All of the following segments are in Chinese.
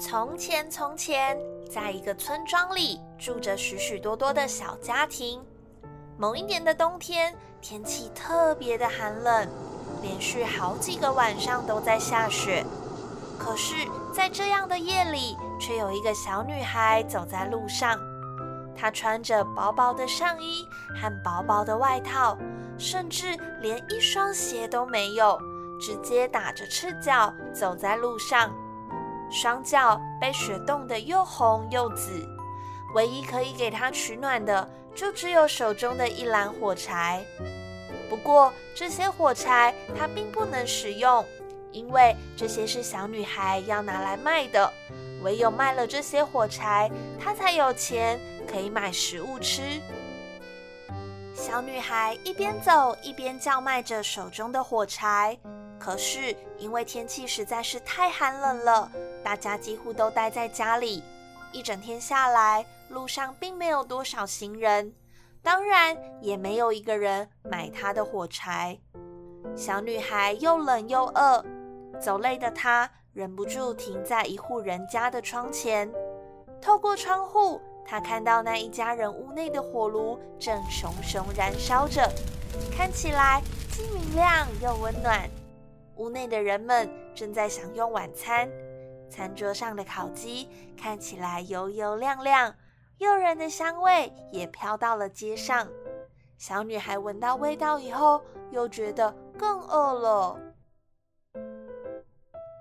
从前，从前，在一个村庄里住着许许多多的小家庭。某一年的冬天，天气特别的寒冷，连续好几个晚上都在下雪。可是，在这样的夜里，却有一个小女孩走在路上。她穿着薄薄的上衣和薄薄的外套，甚至连一双鞋都没有，直接打着赤脚走在路上。双脚被雪冻得又红又紫，唯一可以给她取暖的，就只有手中的一篮火柴。不过这些火柴她并不能使用，因为这些是小女孩要拿来卖的。唯有卖了这些火柴，她才有钱可以买食物吃。小女孩一边走一边叫卖着手中的火柴。可是因为天气实在是太寒冷了，大家几乎都待在家里。一整天下来，路上并没有多少行人，当然也没有一个人买他的火柴。小女孩又冷又饿，走累的她忍不住停在一户人家的窗前。透过窗户，她看到那一家人屋内的火炉正熊熊燃烧着，看起来既明亮又温暖。屋内的人们正在享用晚餐，餐桌上的烤鸡看起来油油亮亮，诱人的香味也飘到了街上。小女孩闻到味道以后，又觉得更饿了。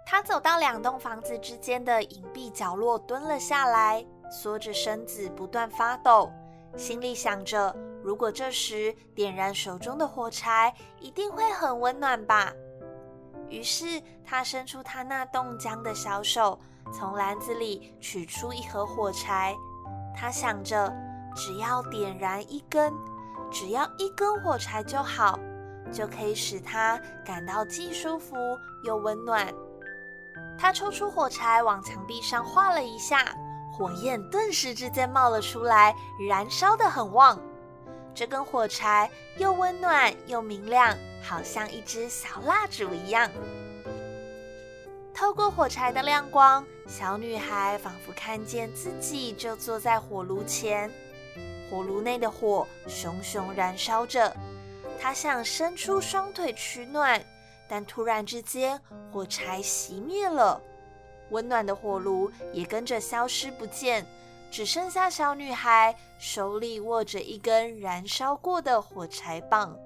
她走到两栋房子之间的隐蔽角落，蹲了下来，缩着身子，不断发抖，心里想着：如果这时点燃手中的火柴，一定会很温暖吧。于是，他伸出他那冻僵的小手，从篮子里取出一盒火柴。他想着，只要点燃一根，只要一根火柴就好，就可以使他感到既舒服又温暖。他抽出火柴，往墙壁上画了一下，火焰顿时之间冒了出来，燃烧得很旺。这根火柴又温暖又明亮。好像一支小蜡烛一样，透过火柴的亮光，小女孩仿佛看见自己就坐在火炉前。火炉内的火熊熊燃烧着，她想伸出双腿取暖，但突然之间，火柴熄灭了，温暖的火炉也跟着消失不见，只剩下小女孩手里握着一根燃烧过的火柴棒。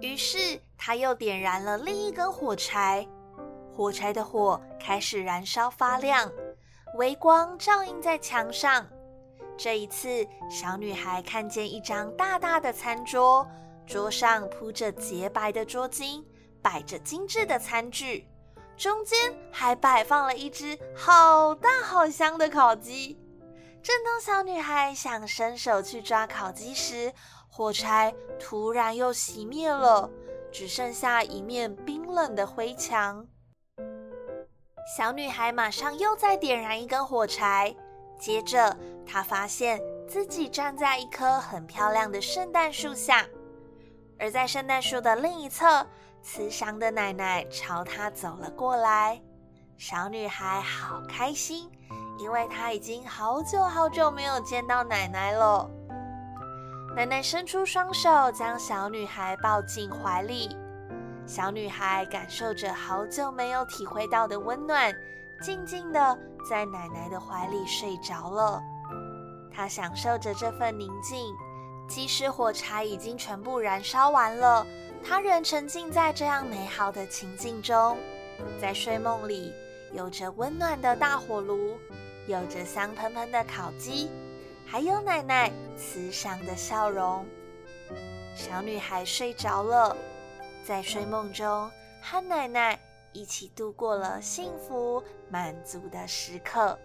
于是，她又点燃了另一根火柴，火柴的火开始燃烧发亮，微光照映在墙上。这一次，小女孩看见一张大大的餐桌，桌上铺着洁白的桌巾，摆着精致的餐具，中间还摆放了一只好大好香的烤鸡。正当小女孩想伸手去抓烤鸡时，火柴突然又熄灭了，只剩下一面冰冷的灰墙。小女孩马上又再点燃一根火柴，接着她发现自己站在一棵很漂亮的圣诞树下，而在圣诞树的另一侧，慈祥的奶奶朝她走了过来。小女孩好开心，因为她已经好久好久没有见到奶奶了。奶奶伸出双手，将小女孩抱进怀里。小女孩感受着好久没有体会到的温暖，静静的在奶奶的怀里睡着了。她享受着这份宁静，即使火柴已经全部燃烧完了，她仍沉浸在这样美好的情境中。在睡梦里，有着温暖的大火炉，有着香喷喷的烤鸡。还有奶奶慈祥的笑容，小女孩睡着了，在睡梦中和奶奶一起度过了幸福满足的时刻。